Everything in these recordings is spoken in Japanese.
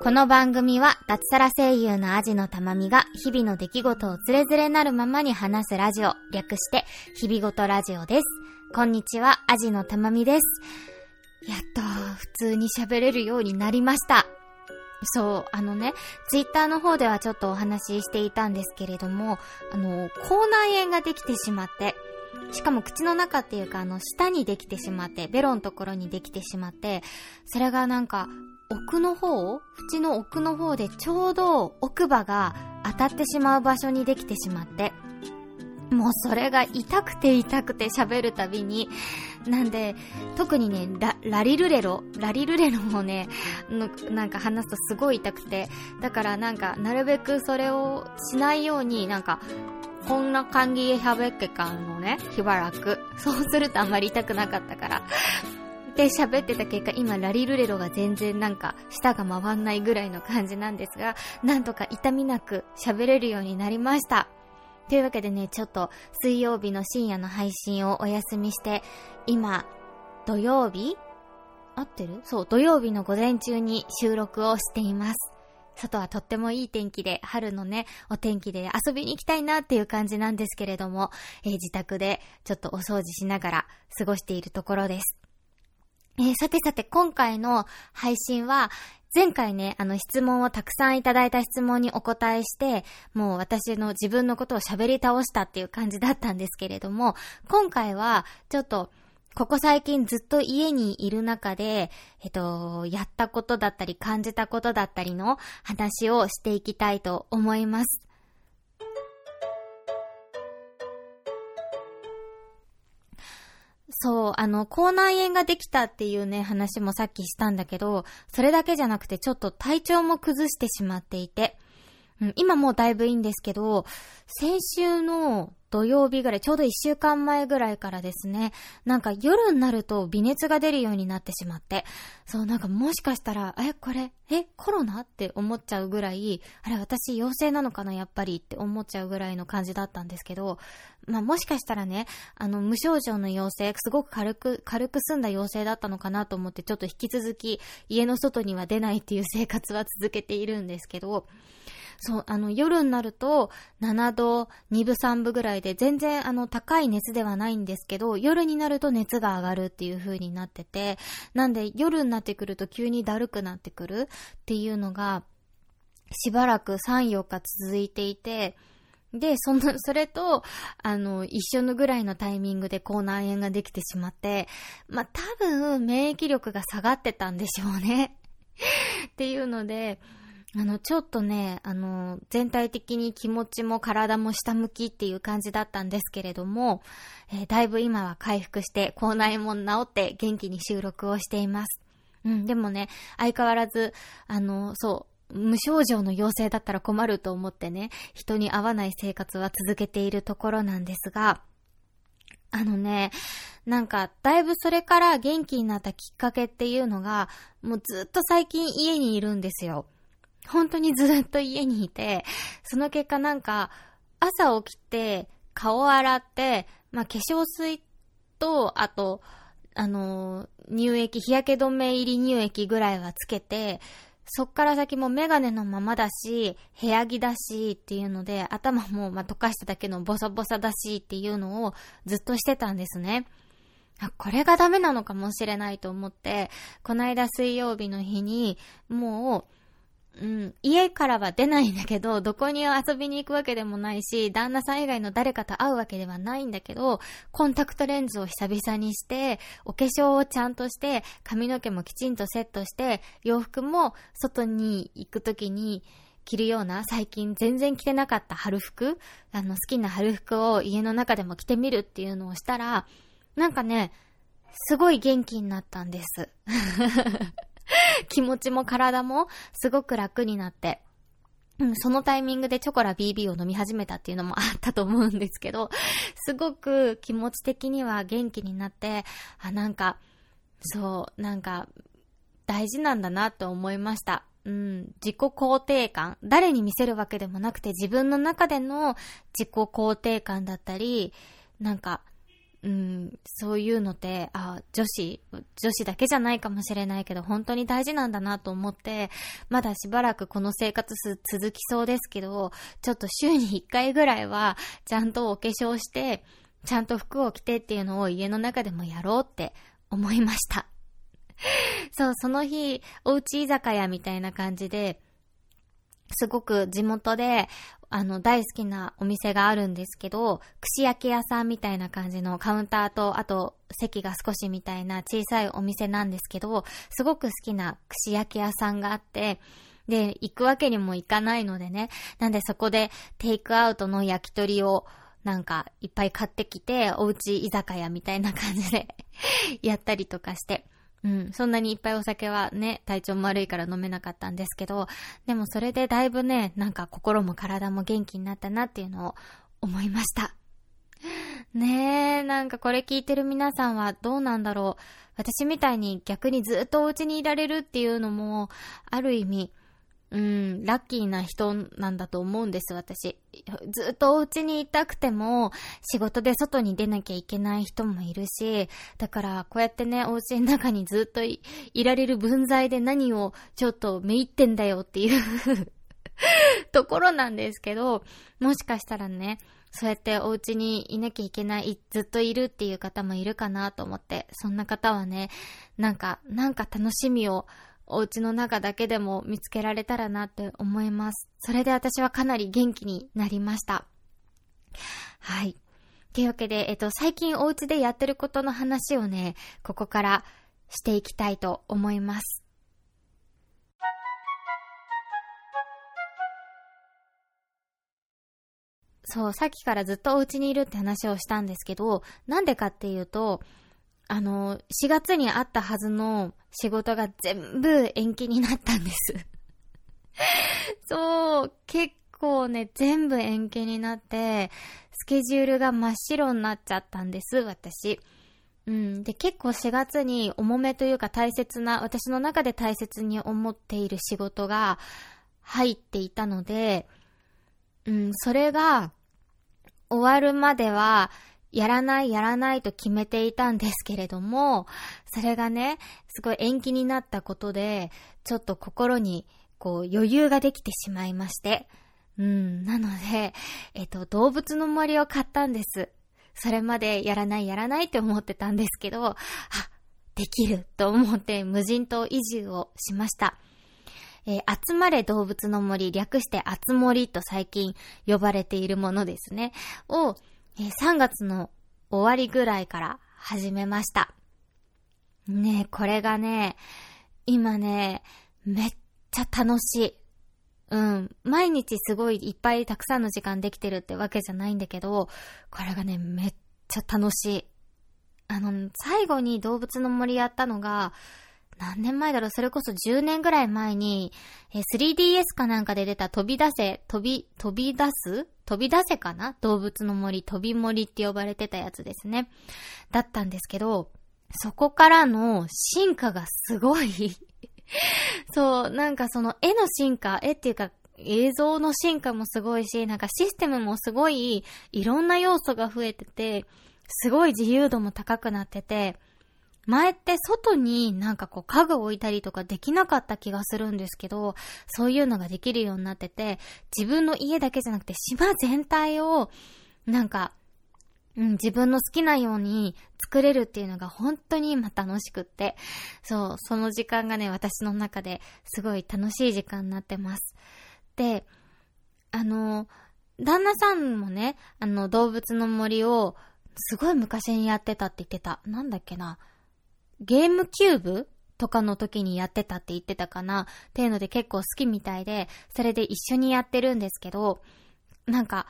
この番組は脱サラ声優のアジのたまみが日々の出来事をつれづれなるままに話すラジオ、略して日々ごとラジオです。こんにちは、アジのたまみです。やっと普通に喋れるようになりました。そう、あのね、ツイッターの方ではちょっとお話ししていたんですけれども、あの、口内炎ができてしまって、しかも口の中っていうか、あの、下にできてしまって、ベロのところにできてしまって、それがなんか、奥の方縁の奥の方でちょうど奥歯が当たってしまう場所にできてしまって、もうそれが痛くて痛くて喋るたびに、なんで、特にね、ラ、ラリルレロラリルレロもね、なんか話すとすごい痛くて、だからなんか、なるべくそれをしないように、なんか、こんな感じで喋ってかんのね、しばらく。そうするとあんまり痛くなかったから。で喋ってた結果、今ラリルレロが全然なんか舌が回んないぐらいの感じなんですが、なんとか痛みなく喋れるようになりました。というわけでね、ちょっと水曜日の深夜の配信をお休みして、今、土曜日？合ってる？そう、土曜日の午前中に収録をしています。外はとってもいい天気で、春のね、お天気で遊びに行きたいなっていう感じなんですけれども、えー、自宅でちょっとお掃除しながら過ごしているところです。えー、さてさて、今回の配信は、前回ね、あの質問をたくさんいただいた質問にお答えして、もう私の自分のことを喋り倒したっていう感じだったんですけれども、今回はちょっと、ここ最近ずっと家にいる中で、えっと、やったことだったり感じたことだったりの話をしていきたいと思います。そう、あの、口内炎ができたっていうね、話もさっきしたんだけど、それだけじゃなくてちょっと体調も崩してしまっていて、今もうだいぶいいんですけど、先週の土曜日ぐらい、ちょうど一週間前ぐらいからですね、なんか夜になると微熱が出るようになってしまって、そう、なんかもしかしたら、え、これ、え、コロナって思っちゃうぐらい、あれ、私陽性なのかな、やっぱりって思っちゃうぐらいの感じだったんですけど、まあ、もしかしたらね、あの、無症状の陽性、すごく軽く、軽く済んだ陽性だったのかなと思って、ちょっと引き続き、家の外には出ないっていう生活は続けているんですけど、そう、あの、夜になると、7度、2分3分ぐらいで、全然、あの、高い熱ではないんですけど、夜になると熱が上がるっていう風になってて、なんで、夜になってくると急にだるくなってくるっていうのが、しばらく3、4日続いていて、で、その、それと、あの、一緒のぐらいのタイミングで口内炎ができてしまって、まあ、多分、免疫力が下がってたんでしょうね。っていうので、あの、ちょっとね、あの、全体的に気持ちも体も下向きっていう感じだったんですけれども、えー、だいぶ今は回復して、口内も治って元気に収録をしています。うん、でもね、相変わらず、あの、そう、無症状の陽性だったら困ると思ってね、人に会わない生活は続けているところなんですが、あのね、なんか、だいぶそれから元気になったきっかけっていうのが、もうずっと最近家にいるんですよ。本当にずっと家にいて、その結果なんか、朝起きて、顔洗って、まあ、化粧水と、あと、あの乳液、日焼け止め入り乳液ぐらいはつけて、そっから先もメガネのままだし、部屋着だしっていうので、頭もま溶かしただけのボサボサだしっていうのをずっとしてたんですね。これがダメなのかもしれないと思って、この間水曜日の日に、もう、うん、家からは出ないんだけど、どこに遊びに行くわけでもないし、旦那さん以外の誰かと会うわけではないんだけど、コンタクトレンズを久々にして、お化粧をちゃんとして、髪の毛もきちんとセットして、洋服も外に行くときに、着るような、最近全然着てなかった春服あの、好きな春服を家の中でも着てみるっていうのをしたら、なんかね、すごい元気になったんです。気持ちも体もすごく楽になって、うん、そのタイミングでチョコラ BB を飲み始めたっていうのもあったと思うんですけど、すごく気持ち的には元気になって、あ、なんか、そう、なんか、大事なんだなと思いました。うん、自己肯定感。誰に見せるわけでもなくて自分の中での自己肯定感だったり、なんか、うん、そういうのって、あ、女子、女子だけじゃないかもしれないけど、本当に大事なんだなと思って、まだしばらくこの生活続きそうですけど、ちょっと週に1回ぐらいは、ちゃんとお化粧して、ちゃんと服を着てっていうのを家の中でもやろうって思いました。そう、その日、おうち居酒屋みたいな感じで、すごく地元で、あの、大好きなお店があるんですけど、串焼き屋さんみたいな感じのカウンターと、あと、席が少しみたいな小さいお店なんですけど、すごく好きな串焼き屋さんがあって、で、行くわけにもいかないのでね。なんでそこでテイクアウトの焼き鳥をなんかいっぱい買ってきて、おうち居酒屋みたいな感じで やったりとかして。うん、そんなにいっぱいお酒はね、体調も悪いから飲めなかったんですけど、でもそれでだいぶね、なんか心も体も元気になったなっていうのを思いました。ねえ、なんかこれ聞いてる皆さんはどうなんだろう。私みたいに逆にずっとお家にいられるっていうのも、ある意味、うん、ラッキーな人なんだと思うんです、私。ずっとお家にいたくても、仕事で外に出なきゃいけない人もいるし、だからこうやってね、お家の中にずっといられる分際で何をちょっとめいってんだよっていう ところなんですけど、もしかしたらね、そうやってお家にいなきゃいけない、ずっといるっていう方もいるかなと思って、そんな方はね、なんか、なんか楽しみをお家の中だけでも見つけられたらなって思います。それで私はかなり元気になりました。はい。というわけで、えっと、最近お家でやってることの話をね、ここからしていきたいと思います。そう、さっきからずっとお家にいるって話をしたんですけど、なんでかっていうと、あの、4月にあったはずの仕事が全部延期になったんです そう、結構ね、全部延期になって、スケジュールが真っ白になっちゃったんです、私。うん。で、結構4月に重めというか大切な、私の中で大切に思っている仕事が入っていたので、うん、それが終わるまではやらないやらないと決めていたんですけれども、それがね、すごい延期になったことで、ちょっと心にこう余裕ができてしまいまして。うん、なので、えっと、動物の森を買ったんです。それまでやらないやらないって思ってたんですけど、あ、できると思って無人島移住をしました。えー、集まれ動物の森、略して集森と最近呼ばれているものですね。を、え3月の終わりぐらいから始めました。ねこれがね、今ね、めっちゃ楽しい。うん。毎日すごいいっぱいたくさんの時間できてるってわけじゃないんだけど、これがね、めっちゃ楽しい。あの、最後に動物の森やったのが、何年前だろう？それこそ10年ぐらい前に、え 3DS かなんかで出た飛び出せ、飛び、飛び出す？飛び出せかな？動物の森、飛び森って呼ばれてたやつですね。だったんですけど、そこからの進化がすごい。そう、なんかその絵の進化、絵っていうか映像の進化もすごいし、なんかシステムもすごいいろんな要素が増えてて、すごい自由度も高くなってて、前って外になんかこう家具置いたりとかできなかった気がするんですけど、そういうのができるようになってて、自分の家だけじゃなくて島全体をなんか、うん、自分の好きなように作れるっていうのが本当に今楽しくって、そう、その時間がね、私の中ですごい楽しい時間になってます。で、あの、旦那さんもね、あの、動物の森をすごい昔にやってたって言ってた。なんだっけな。ゲームキューブとかの時にやってたって言ってたかな。っていうので結構好きみたいで、それで一緒にやってるんですけど、なんか、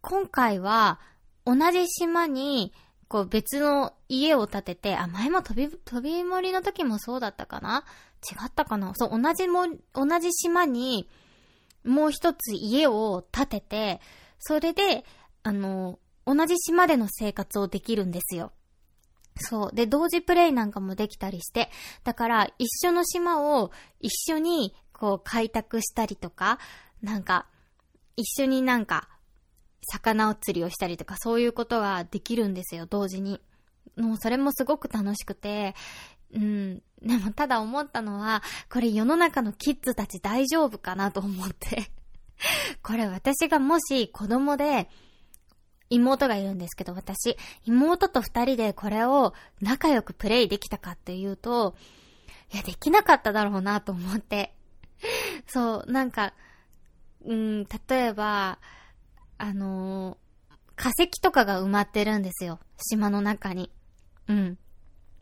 今回は同じ島にこう別の家を建てて、あ、前も飛び、飛び森の時もそうだったかな？違ったかな？そう、同じも、同じ島にもう一つ家を建てて、それで、あの、同じ島での生活をできるんですよ。そう。で、同時プレイなんかもできたりして、だから一緒の島を一緒にこう開拓したりとか、なんか、一緒になんか、魚を釣りをしたりとかそういうことができるんですよ、同時に。もうそれもすごく楽しくて、うん。でもただ思ったのは、これ世の中のキッズたち大丈夫かなと思ってこれ私がもし子供で、妹がいるんですけど、私、妹と二人でこれを仲良くプレイできたかっていうと、いや、できなかっただろうなと思って。そう、なんか、うん、例えば、あのー、化石とかが埋まってるんですよ。島の中に。うん。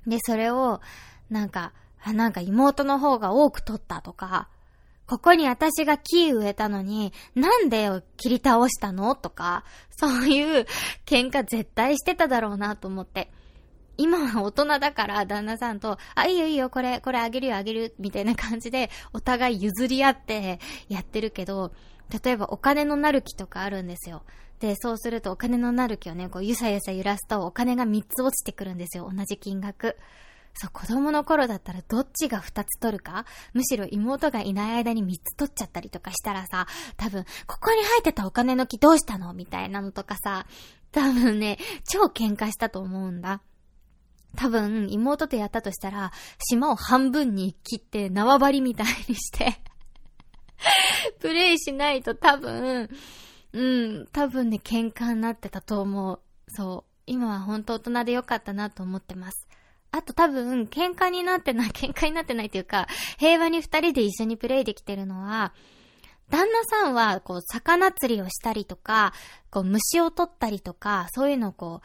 で、それを、なんか、あ、なんか妹の方が多く取ったとか、ここに私が木植えたのに、なんで切り倒したの？とか、そういう喧嘩絶対してただろうなと思って。今は大人だから旦那さんと、あ、いいよいいよ、これ、これあげるよあげる、みたいな感じで、お互い譲り合ってやってるけど、例えばお金のなる木とかあるんですよ。で、そうするとお金のなる木をね、こうゆさゆさ揺らすとお金が3つ落ちてくるんですよ。同じ金額。そう、子供の頃だったらどっちが2つ取るか？むしろ妹がいない間に3つ取っちゃったりとかしたらさ、多分、ここに入ってたお金の木どうしたの？みたいなのとかさ、多分ね、超喧嘩したと思うんだ。多分、妹とやったとしたら、島を半分に切って縄張りみたいにして プレイしないと多分、うん、多分ね、喧嘩になってたと思う。そう。今は本当大人でよかったなと思ってます。あと多分、喧嘩になってない、喧嘩になってないというか、平和に二人で一緒にプレイできてるのは、旦那さんは、こう、魚釣りをしたりとか、こう、虫を取ったりとか、そういうのをこ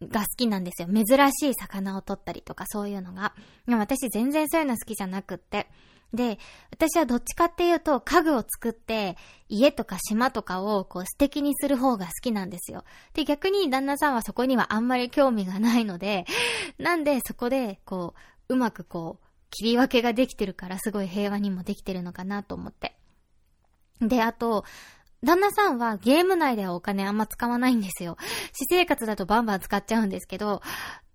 う、が好きなんですよ。珍しい魚を取ったりとか、そういうのが。でも私全然そういうの好きじゃなくって。で、私はどっちかっていうと、家具を作って、家とか島とかをこう素敵にする方が好きなんですよ。で、逆に旦那さんはそこにはあんまり興味がないので、なんでそこで、こう、うまくこう、切り分けができてるからすごい平和にもできてるのかなと思って。で、あと、旦那さんはゲーム内ではお金あんま使わないんですよ。私生活だとバンバン使っちゃうんですけど、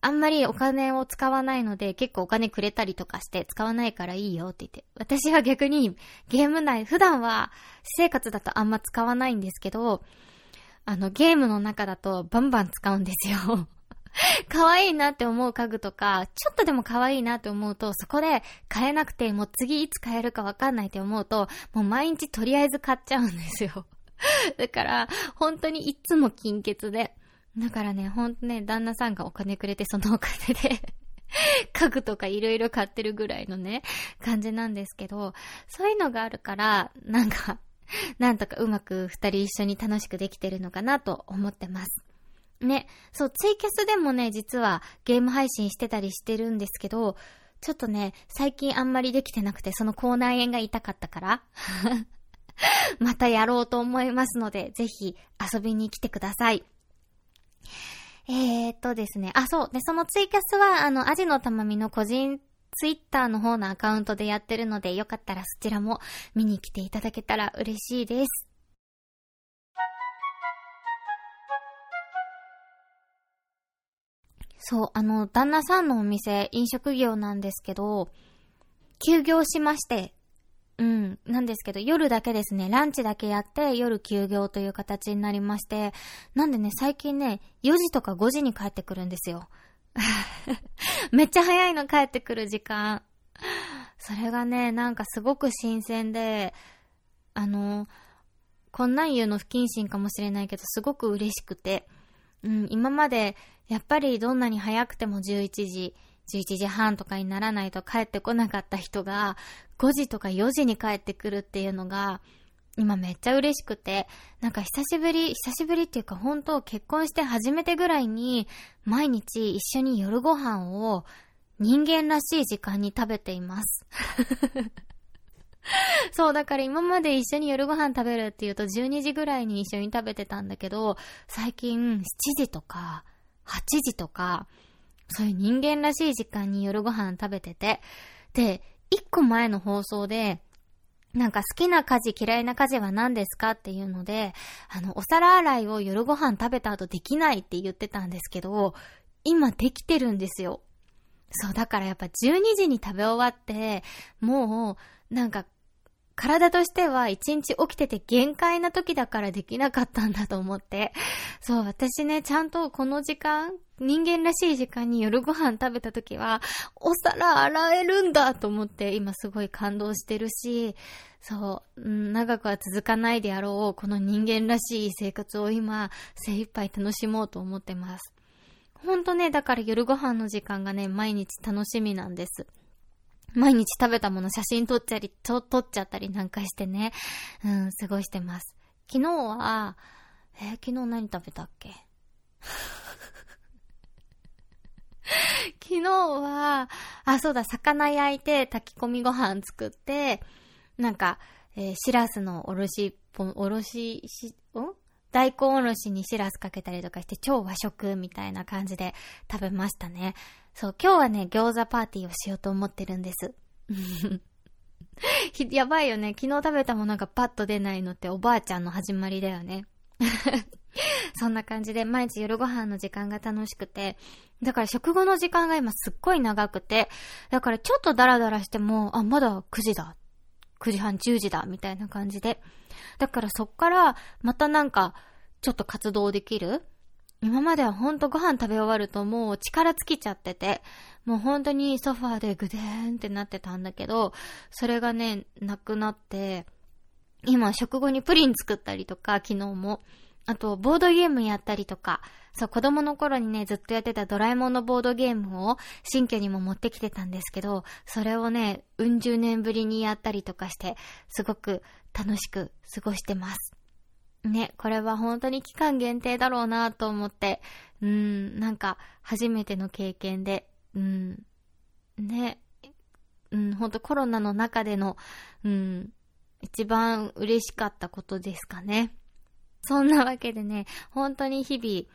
あんまりお金を使わないので、結構お金くれたりとかして使わないからいいよって言って。私は逆にゲーム内、普段は私生活だとあんま使わないんですけど、あのゲームの中だとバンバン使うんですよ。可愛いなって思う家具とか、ちょっとでも可愛いなって思うと、そこで買えなくて、もう次いつ買えるかわかんないって思うと、もう毎日とりあえず買っちゃうんですよ。だから、本当にいつも金欠で。だからね、ほんとね、旦那さんがお金くれて、そのお金で 家具とかいろいろ買ってるぐらいのね、感じなんですけど、そういうのがあるから、なんか、なんとかうまく二人一緒に楽しくできてるのかなと思ってます。ね、そう、ツイキャスでもね、実はゲーム配信してたりしてるんですけど、ちょっとね、最近あんまりできてなくて、その口内炎が痛かったから またやろうと思いますので、ぜひ遊びに来てください。えー、っとですね。あ、そう。で、そのツイキャスは、あの、アジのたまみの個人ツイッターの方のアカウントでやってるので、よかったらそちらも見に来ていただけたら嬉しいです。そう、あの、旦那さんのお店、飲食業なんですけど、休業しまして、うん。なんですけど、夜だけですね、ランチだけやって、夜休業という形になりまして、なんでね、最近ね、4時とか5時に帰ってくるんですよ。めっちゃ早いの帰ってくる時間。それがね、なんかすごく新鮮で、あの、こんなん言うの不謹慎かもしれないけど、すごく嬉しくて、うん、今まで、やっぱりどんなに早くても11時、11時半とかにならないと帰ってこなかった人が、5時とか4時に帰ってくるっていうのが、今めっちゃ嬉しくて、なんか久しぶり、久しぶりっていうか本当結婚して初めてぐらいに、毎日一緒に夜ご飯を人間らしい時間に食べています。そう、だから今まで一緒に夜ご飯食べるっていうと12時ぐらいに一緒に食べてたんだけど、最近7時とか8時とか、そういう人間らしい時間に夜ご飯食べてて、で、一個前の放送で、なんか好きな家事嫌いな家事は何ですかっていうので、あの、お皿洗いを夜ご飯食べた後できないって言ってたんですけど、今できてるんですよ。そう、だからやっぱ12時に食べ終わって、もう、なんか、体としては一日起きてて限界な時だからできなかったんだと思って。そう、私ね、ちゃんとこの時間、人間らしい時間に夜ご飯食べた時は、お皿洗えるんだと思って今すごい感動してるし、そう、長くは続かないであろう、この人間らしい生活を今、精一杯楽しもうと思ってます。ほんとね、だから夜ご飯の時間がね、毎日楽しみなんです。毎日食べたもの写真撮っちゃり、撮っちゃったりなんかしてね、うん、過ごしてます。昨日は、えー、昨日何食べたっけ？昨日は、あ、そうだ、魚焼いて炊き込みご飯作って、なんか、えー、しらすのおろし、おろし、し、ん？大根おろしにしらすかけたりとかして超和食みたいな感じで食べましたね。そう、今日はね、餃子パーティーをしようと思ってるんです。やばいよね。昨日食べたものがパッと出ないのっておばあちゃんの始まりだよね。そんな感じで毎日夜ご飯の時間が楽しくて、だから食後の時間が今すっごい長くて、だからちょっとダラダラしても、あ、まだ9時だ。9時半、10時だ。みたいな感じで。だからそっからまたなんかちょっと活動できる今まではほんとご飯食べ終わるともう力尽きちゃってて、もう本当にソファーでグデーンってなってたんだけど、それがね、なくなって、今食後にプリン作ったりとか、昨日も。あと、ボードゲームやったりとか、そう、子供の頃にね、ずっとやってたドラえもんのボードゲームを新居にも持ってきてたんですけど、それをね、うん十年ぶりにやったりとかして、すごく楽しく過ごしてます。ね、これは本当に期間限定だろうなと思って、うん、なんか初めての経験で、うん、ね、うん、本当コロナの中での、うん、一番嬉しかったことですかね。そんなわけでね、本当に日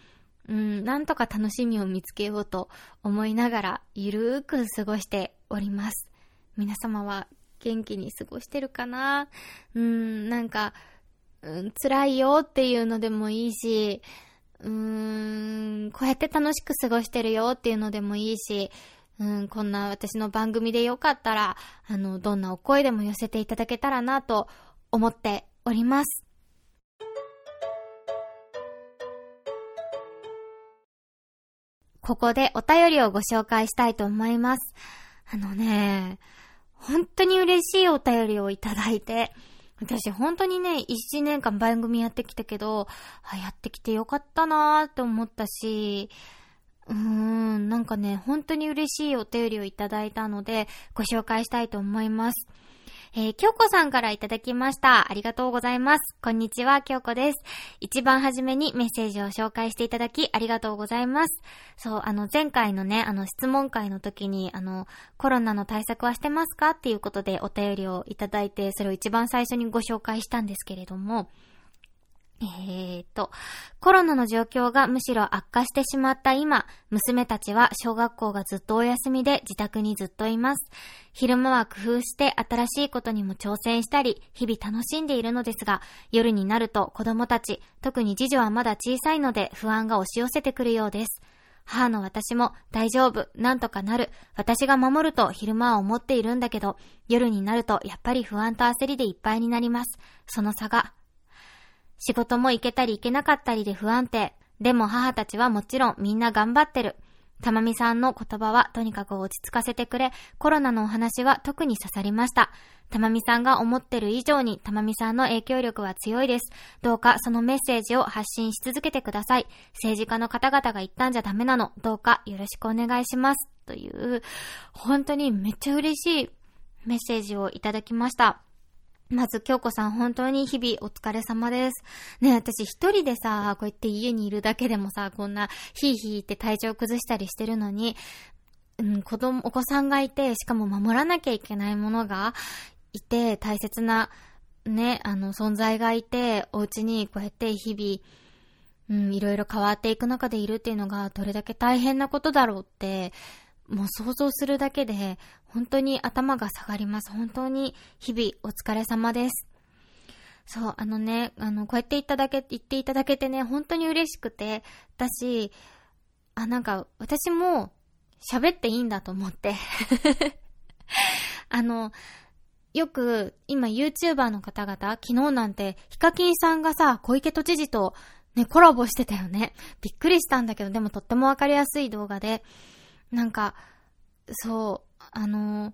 々、うん、なんとか楽しみを見つけようと思いながら、ゆるーく過ごしております。皆様は元気に過ごしてるかな？うん、なんか、うん、辛いよっていうのでもいいし、うーん、こうやって楽しく過ごしてるよっていうのでもいいし、うん、こんな私の番組でよかったら、あの、どんなお声でも寄せていただけたらなと思っております。ここでお便りをご紹介したいと思います。あのね、本当に嬉しいお便りをいただいて、私本当にね、一年間番組やってきたけど、あやってきてよかったなーって思ったし、うーん、なんかね、本当に嬉しいお便りをいただいたので、ご紹介したいと思います。えー、京子さんからいただきました。ありがとうございます。こんにちは、京子です。一番初めにメッセージを紹介していただき、ありがとうございます。そう、あの、前回のね、あの、質問会の時に、あの、コロナの対策はしてますか？っていうことでお便りをいただいて、それを一番最初にご紹介したんですけれども、えーと、コロナの状況がむしろ悪化してしまった今、娘たちは小学校がずっとお休みで自宅にずっといます。昼間は工夫して新しいことにも挑戦したり、日々楽しんでいるのですが、夜になると子供たち、特に次女はまだ小さいので不安が押し寄せてくるようです。母の私も大丈夫、なんとかなる、私が守ると昼間は思っているんだけど、夜になるとやっぱり不安と焦りでいっぱいになります。その差が仕事も行けたり行けなかったりで不安定。でも母たちはもちろんみんな頑張ってる。たまみさんの言葉はとにかく落ち着かせてくれ、コロナのお話は特に刺さりました。たまみさんが思ってる以上にたまみさんの影響力は強いです。どうかそのメッセージを発信し続けてください。政治家の方々が言ったんじゃダメなの。どうかよろしくお願いします。という、本当にめっちゃ嬉しいメッセージをいただきました。まず、京子さん、本当に日々お疲れ様です。ね私一人でさ、こうやって家にいるだけでもさ、こんな、ヒーヒーって体調崩したりしてるのに、うん、子供、お子さんがいて、しかも守らなきゃいけないものがいて、大切な、ね、あの、存在がいて、お家にこうやって日々、うん、いろいろ変わっていく中でいるっていうのが、どれだけ大変なことだろうって、もう想像するだけで、本当に頭が下がります。本当に日々お疲れ様です。そう、あのね、あの、こうやって言っただけ、言っていただけてね、本当に嬉しくて、私、あ、なんか、私も喋っていいんだと思って。あの、よく、今 YouTuber の方々、昨日なんて、ヒカキンさんがさ、小池都知事とね、コラボしてたよね。びっくりしたんだけど、でもとってもわかりやすい動画で、なんか、そう、あの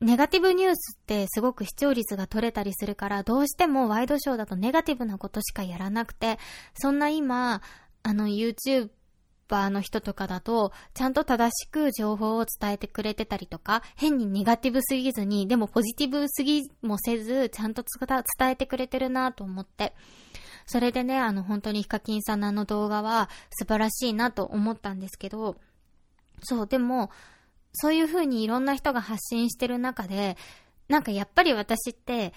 ネガティブニュースってすごく視聴率が取れたりするから、どうしてもワイドショーだとネガティブなことしかやらなくて、そんな今、あの YouTube ーの人とかだと、ちゃんと正しく情報を伝えてくれてたりとか、変にネガティブすぎずに、でもポジティブすぎもせず、ちゃんと伝えてくれてるなと思って。それでね、あの本当にヒカキンさんのあの動画は素晴らしいなと思ったんですけど、そう、でも、そういう風にいろんな人が発信してる中で、なんかやっぱり私って、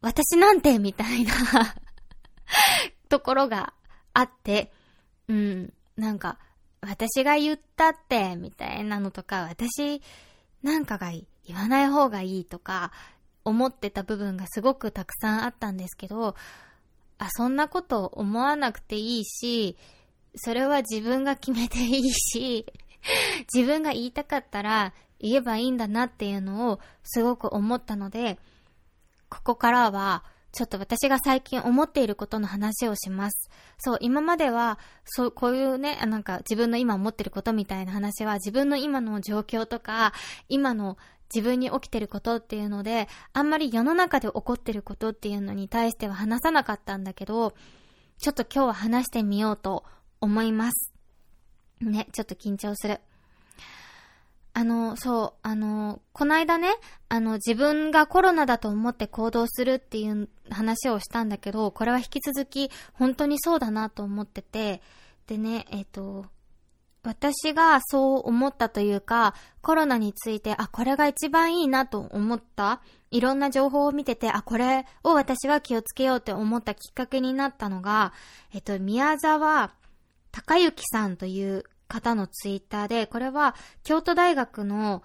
私なんてみたいな ところがあって、うん、なんか、私が言ったって、みたいなのとか、私なんかが言わない方がいいとか、思ってた部分がすごくたくさんあったんですけど、あ、そんなこと思わなくていいし、それは自分が決めていいし、自分が言いたかったら言えばいいんだなっていうのをすごく思ったので、ここからはちょっと私が最近思っていることの話をします。そう、今までは、そう、こういうね、なんか自分の今思ってることみたいな話は自分の今の状況とか、今の自分に起きてることっていうので、あんまり世の中で起こってることっていうのに対しては話さなかったんだけど、ちょっと今日は話してみようと思います。ね、ちょっと緊張する。あの、そう、あの、こないだね、あの、自分がコロナだと思って行動するっていう話をしたんだけど、これは引き続き本当にそうだなと思ってて、でね、えっ、ー、と、私がそう思ったというか、コロナについて、あ、これが一番いいなと思った、いろんな情報を見てて、あ、これを私は気をつけようって思ったきっかけになったのが、えっと、宮沢隆之さんという方のツイッターで、これは京都大学の、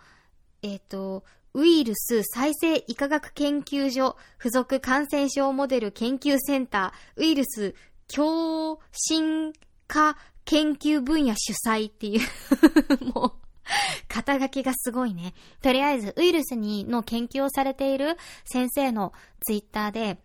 えっ、ー、と、ウイルス再生医科学研究所附属感染症モデル研究センターウイルス共進化研究分野主催っていう もう、肩書きがすごいね。とりあえず、ウイルスにの研究をされている先生のツイッターで、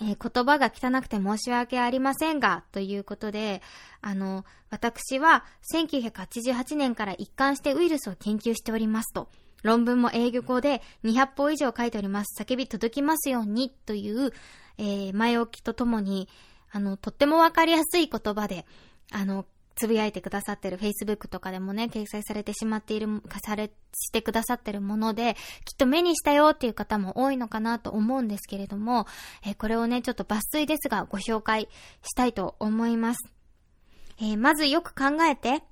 えー、言葉が汚くて申し訳ありませんが、ということで、あの、私は1988年から一貫してウイルスを研究しておりますと。論文も英語で200本以上書いております。叫び届きますように、という、えー、前置きとともに、あの、とってもわかりやすい言葉で、あの、つぶやいてくださってる Facebook とかでもね、掲載されてしまっている、され、してくださってるもので、きっと目にしたよっていう方も多いのかなと思うんですけれども、えー、これをね、ちょっと抜粋ですがご紹介したいと思います。えー、まずよく考えて、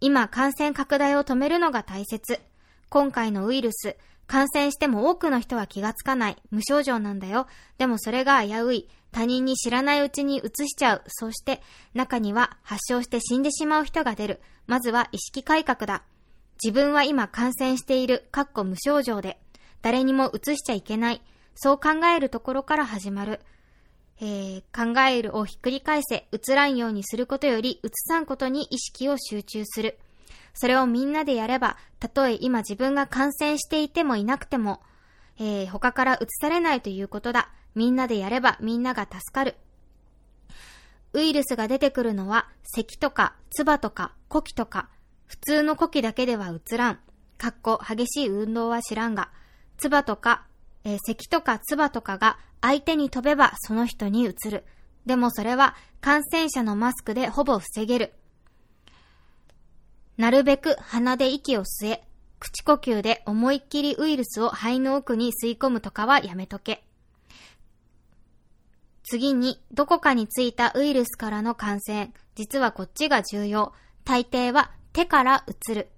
今感染拡大を止めるのが大切。今回のウイルス、感染しても多くの人は気がつかない。無症状なんだよ。でもそれが危うい。他人に知らないうちに移しちゃう。そして、中には発症して死んでしまう人が出る。まずは意識改革だ。自分は今感染している。かっこ無症状で。誰にも移しちゃいけない。そう考えるところから始まる。えー、考えるをひっくり返せ、移らんようにすることより、移さんことに意識を集中する。それをみんなでやれば、たとえ今自分が感染していてもいなくても、えー、他から移されないということだ。みんなでやればみんなが助かる。ウイルスが出てくるのは、咳とか、唾とか、呼気とか、普通の呼気だけでは映らん。かっこ、激しい運動は知らんが、唾とか、えー、咳とか唾とかが相手に飛べばその人に移る。でもそれは感染者のマスクでほぼ防げる。なるべく鼻で息を吸え、口呼吸で思いっきりウイルスを肺の奥に吸い込むとかはやめとけ。次に、どこかについたウイルスからの感染。実はこっちが重要。大抵は手から移る。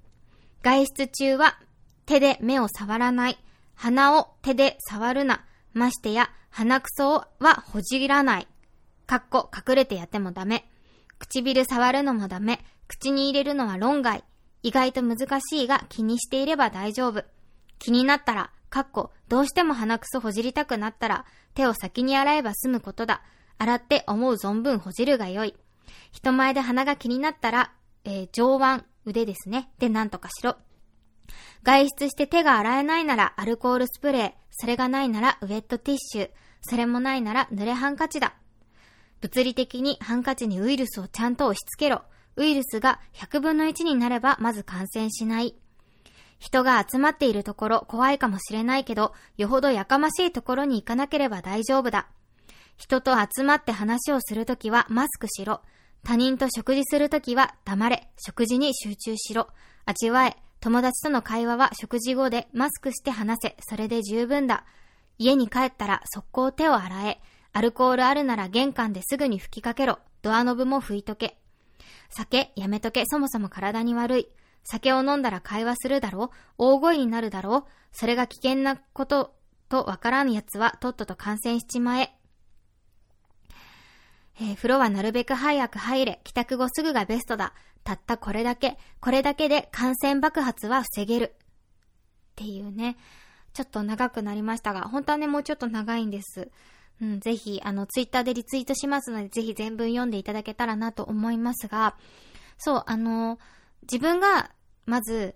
外出中は手で目を触らない。鼻を手で触るな。ましてや、鼻くそはほじらない。かっこ、隠れてやってもダメ。唇触るのもダメ。口に入れるのは論外。意外と難しいが気にしていれば大丈夫。気になったら、かっこ、どうしても鼻くそほじりたくなったら、手を先に洗えば済むことだ。洗って思う存分ほじるがよい。人前で鼻が気になったら、えー、上腕、腕ですね。で、なんとかしろ。外出して手が洗えないならアルコールスプレー、それがないならウェットティッシュ、それもないなら濡れハンカチだ。物理的にハンカチにウイルスをちゃんと押し付けろ。ウイルスが100分の1になればまず感染しない。人が集まっているところ怖いかもしれないけど、よほどやかましいところに行かなければ大丈夫だ。人と集まって話をするときはマスクしろ。他人と食事するときは黙れ。食事に集中しろ。味わえ。友達との会話は食事後でマスクして話せ。それで十分だ。家に帰ったら速攻手を洗え。アルコールあるなら玄関ですぐに吹きかけろ。ドアノブも拭いとけ。酒やめとけ。そもそも体に悪い。酒を飲んだら会話するだろう大声になるだろうそれが危険なこととわからん奴はとっとと感染しちまえ。えー、風呂はなるべく早く入れ。帰宅後すぐがベストだ。たったこれだけ。これだけで感染爆発は防げる。っていうね。ちょっと長くなりましたが、本当はね、もうちょっと長いんです。うん、ぜひ、あの、ツイッターでリツイートしますので、ぜひ全文読んでいただけたらなと思いますが、そう、あの、自分が、まず、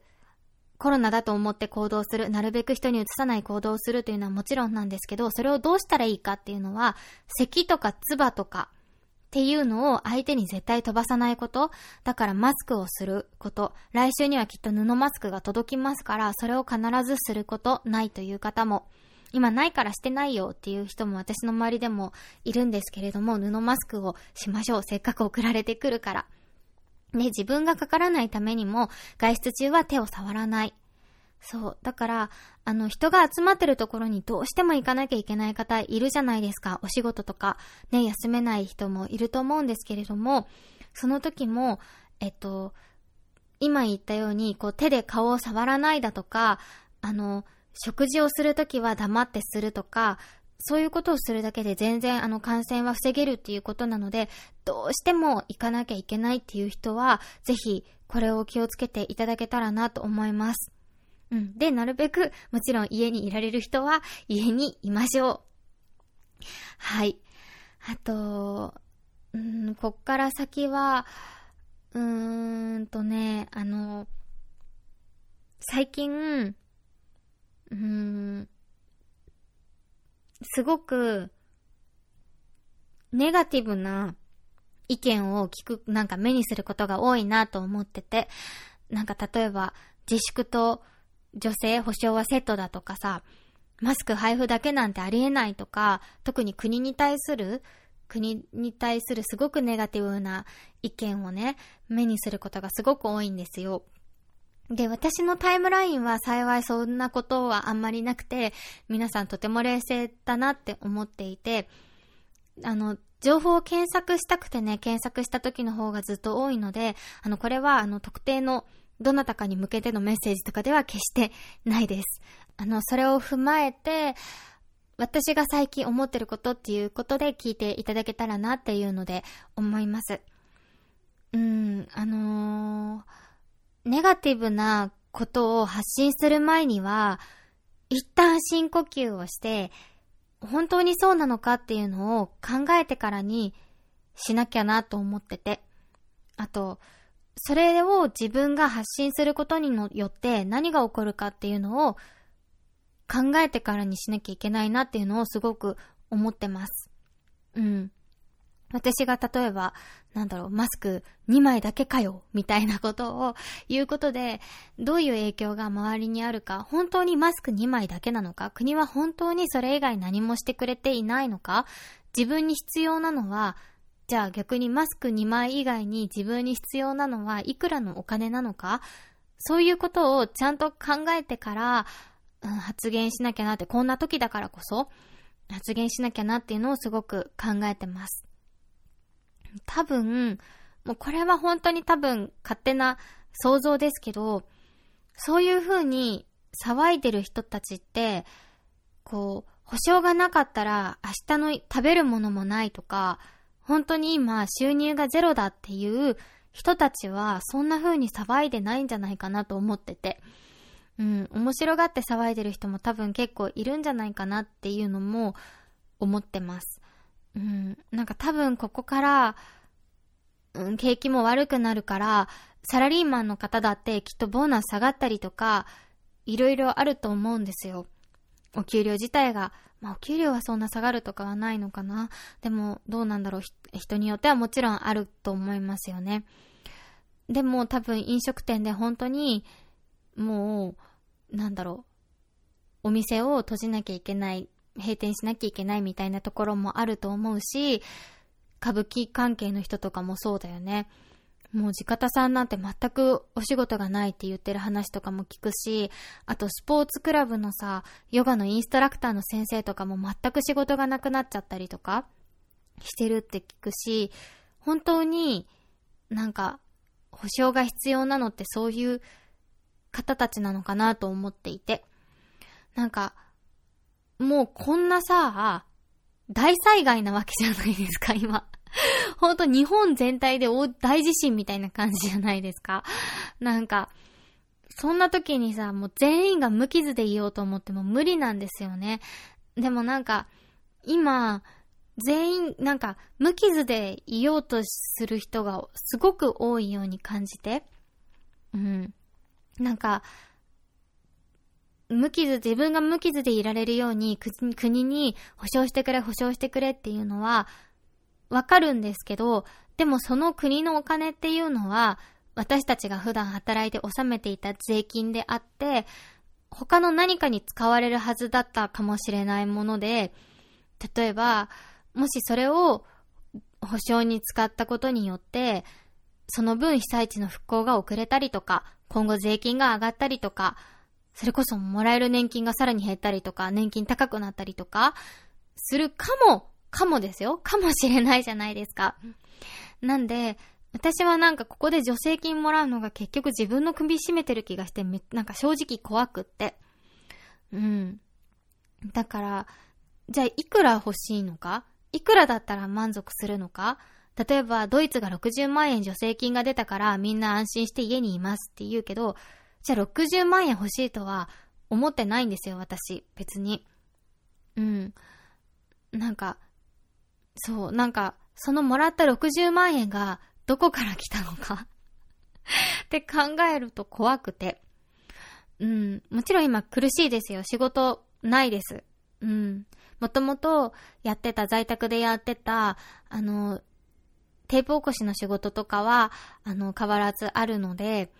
コロナだと思って行動する、なるべく人に移さない行動をするというのはもちろんなんですけど、それをどうしたらいいかっていうのは、咳とか唾とか、っていうのを相手に絶対飛ばさないこと。だからマスクをすること。来週にはきっと布マスクが届きますから、それを必ずすること、ないという方も。今ないからしてないよっていう人も私の周りでもいるんですけれども、布マスクをしましょう。せっかく送られてくるから。ね、自分がかからないためにも、外出中は手を触らない。そう。だから、あの、人が集まってるところにどうしても行かなきゃいけない方いるじゃないですか。お仕事とか、ね、休めない人もいると思うんですけれども、その時も、えっと、今言ったように、こう、手で顔を触らないだとか、あの、食事をするときは黙ってするとか、そういうことをするだけで全然あの感染は防げるっていうことなので、どうしても行かなきゃいけないっていう人は、ぜひこれを気をつけていただけたらなと思います。うん。で、なるべく、もちろん家にいられる人は家にいましょう。はい。あと、うん、こっから先は、うーんとね、あの、最近、うーん、すごく、ネガティブな意見を聞く、なんか目にすることが多いなと思ってて、なんか例えば、自粛と女性保障はセットだとかさ、マスク配布だけなんてありえないとか、特に国に対する、国に対するすごくネガティブな意見をね、目にすることがすごく多いんですよ。で、私のタイムラインは幸いそんなことはあんまりなくて、皆さんとても冷静だなって思っていて、あの、情報を検索したくてね、検索した時の方がずっと多いので、あの、これはあの、特定のどなたかに向けてのメッセージとかでは決してないです。あの、それを踏まえて、私が最近思ってることっていうことで聞いていただけたらなっていうので思います。うん、あのー、ネガティブなことを発信する前には、一旦深呼吸をして、本当にそうなのかっていうのを考えてからにしなきゃなと思ってて。あと、それを自分が発信することによって何が起こるかっていうのを考えてからにしなきゃいけないなっていうのをすごく思ってます。うん。私が例えば、なんだろう、マスク2枚だけかよ、みたいなことを言うことで、どういう影響が周りにあるか、本当にマスク2枚だけなのか、国は本当にそれ以外何もしてくれていないのか、自分に必要なのはじゃあ逆にマスク2枚以外に自分に必要なのはいくらのお金なのかそういうことをちゃんと考えてから、うん、発言しなきゃなって、こんな時だからこそ発言しなきゃなっていうのをすごく考えてます。多分、もうこれは本当に多分勝手な想像ですけど、そういう風に騒いでる人たちって、こう、保証がなかったら明日の食べるものもないとか、本当に今収入がゼロだっていう人たちはそんな風に騒いでないんじゃないかなと思ってて。うん、面白がって騒いでる人も多分結構いるんじゃないかなっていうのも思ってます。うん、なんか多分ここから、うん、景気も悪くなるから、サラリーマンの方だってきっとボーナス下がったりとか、いろいろあると思うんですよ。お給料自体が、まあお給料はそんな下がるとかはないのかな。でもどうなんだろう。人によってはもちろんあると思いますよね。でも多分飲食店で本当にもう、なんだろう。お店を閉じなきゃいけない、閉店しなきゃいけないみたいなところもあると思うし、歌舞伎関係の人とかもそうだよね。もう地方さんなんて全くお仕事がないって言ってる話とかも聞くし、あとスポーツクラブのさ、ヨガのインストラクターの先生とかも全く仕事がなくなっちゃったりとかしてるって聞くし、本当になんか保証が必要なのってそういう方たちなのかなと思っていて。なんか、もうこんなさ、大災害なわけじゃないですか、今。ほんと日本全体で大地震みたいな感じじゃないですか。なんか、そんな時にさ、もう全員が無傷でいようと思っても無理なんですよね。でもなんか、今、全員、なんか、無傷でいようとする人がすごく多いように感じて。うん。なんか、無傷、自分が無傷でいられるように国に保証してくれ、保証してくれっていうのは、わかるんですけど、でもその国のお金っていうのは、私たちが普段働いて納めていた税金であって、他の何かに使われるはずだったかもしれないもので、例えば、もしそれを保証に使ったことによって、その分被災地の復興が遅れたりとか、今後税金が上がったりとか、それこそもらえる年金がさらに減ったりとか、年金高くなったりとか、するかもかもですよ。かもしれないじゃないですか。なんで、私はなんかここで助成金もらうのが結局自分の首絞めてる気がして、なんか正直怖くって。うん。だから、じゃあいくら欲しいのか？いくらだったら満足するのか？例えば、ドイツが60万円助成金が出たからみんな安心して家にいますって言うけど、じゃあ60万円欲しいとは思ってないんですよ、私。別に。うん。なんか、そう、なんか、そのもらった60万円がどこから来たのか って考えると怖くて。うん、もちろん今苦しいですよ。仕事ないです。うん。もともとやってた、在宅でやってた、あの、テープ起こしの仕事とかは、あの、変わらずあるので、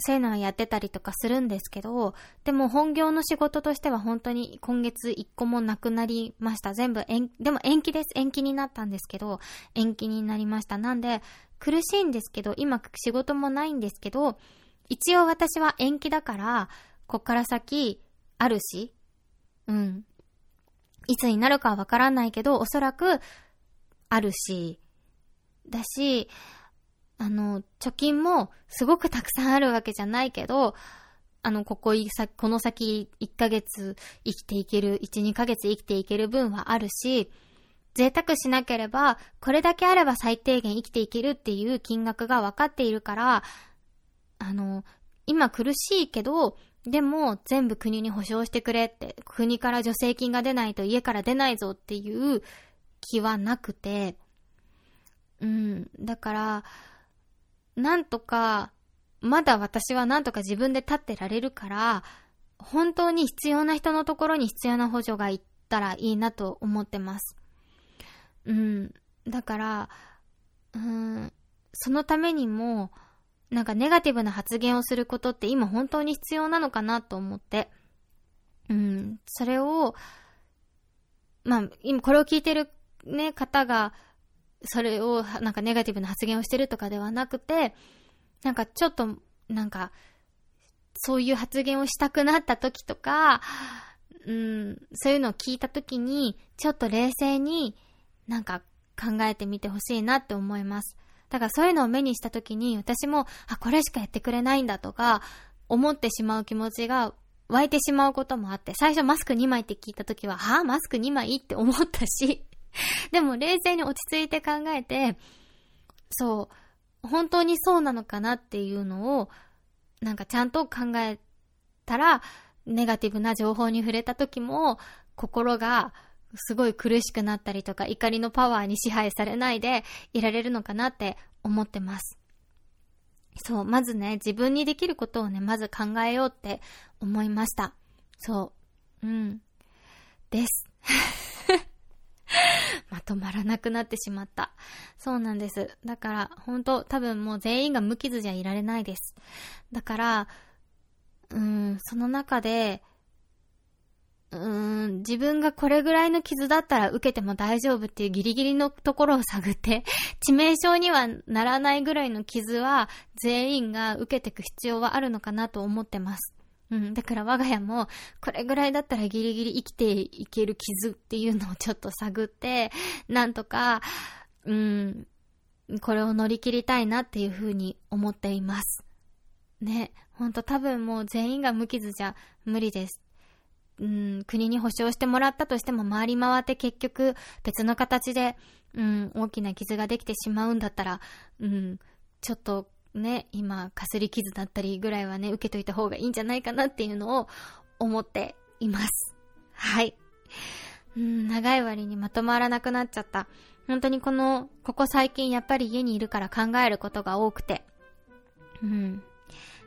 そういうのはやってたりとかするんですけど、でも本業の仕事としては本当に今月1個もなくなりました。全部延、でも延期です。延期になったんですけど、延期になりました。なんで、苦しいんですけど、今仕事もないんですけど、一応私は延期だから、こっから先、あるし、うん。いつになるかはわからないけど、おそらく、あるし、だし、あの、貯金もすごくたくさんあるわけじゃないけど、あの、ここい、この先1ヶ月生きていける、1、2ヶ月生きていける分はあるし、贅沢しなければ、これだけあれば最低限生きていけるっていう金額が分かっているから、あの、今苦しいけど、でも全部国に保証してくれって、国から助成金が出ないと家から出ないぞっていう気はなくて、うん、だから、なんとか、まだ私はなんとか自分で立ってられるから、本当に必要な人のところに必要な補助が行ったらいいなと思ってます。うん。だから、うん、そのためにも、なんかネガティブな発言をすることって今本当に必要なのかなと思って。うん、それを、まあ、今これを聞いてるね、方が、それを、なんかネガティブな発言をしてるとかではなくて、なんかちょっと、なんか、そういう発言をしたくなった時とか、うん、そういうのを聞いた時に、ちょっと冷静になんか考えてみてほしいなって思います。だからそういうのを目にした時に、私も、あ、これしかやってくれないんだとか、思ってしまう気持ちが湧いてしまうこともあって、最初マスク2枚って聞いた時は、はぁ、マスク2枚って思ったし、でも冷静に落ち着いて考えて、そう、本当にそうなのかなっていうのを、なんかちゃんと考えたら、ネガティブな情報に触れた時も、心がすごい苦しくなったりとか、怒りのパワーに支配されないでいられるのかなって思ってます。そう、まずね、自分にできることをね、まず考えようって思いました。そう。うん。です。まとまらなくなってしまった。そうなんです。だから、本当多分もう全員が無傷じゃいられないです。だから、うん、その中で、うん、自分がこれぐらいの傷だったら受けても大丈夫っていうギリギリのところを探って、致命傷にはならないぐらいの傷は全員が受けていく必要はあるのかなと思ってます。うん。だから我が家も、これぐらいだったらギリギリ生きていける傷っていうのをちょっと探って、なんとか、うん、これを乗り切りたいなっていうふうに思っています。ね。ほんと多分もう全員が無傷じゃ無理です。うん、国に保証してもらったとしても回り回って結局別の形で、うん、大きな傷ができてしまうんだったら、うん、ちょっとね、今、かすり傷だったりぐらいはね、受けといた方がいいんじゃないかなっていうのを思っています。はい。うん、長い割にまとまらなくなっちゃった。本当にこの、ここ最近やっぱり家にいるから考えることが多くて。うん。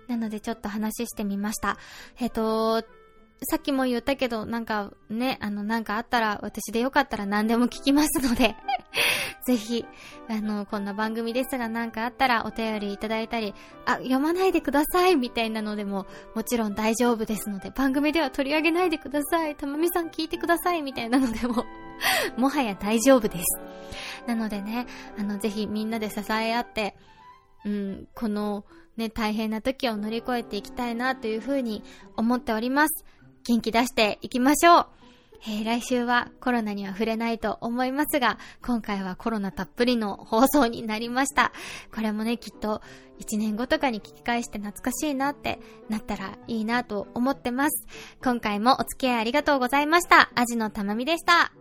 なのでちょっと話してみました。えっ、と、さっきも言ったけど、なんかね、あの、なんかあったら、私でよかったら何でも聞きますので ぜひ、あの、こんな番組ですがなんかあったらお便りいただいたり、あ、読まないでくださいみたいなのでも、もちろん大丈夫ですので、番組では取り上げないでください。たまみさん聞いてくださいみたいなのでも もはや大丈夫です。なのでね、あの、ぜひみんなで支え合って、うん、このね、大変な時を乗り越えていきたいなというふうに思っております。元気出していきましょう。えー、来週はコロナには触れないと思いますが、今回はコロナたっぷりの放送になりました。これもね、きっと1年後とかに聞き返して懐かしいなってなったらいいなと思ってます。今回もお付き合いありがとうございました。アジのたまみでした。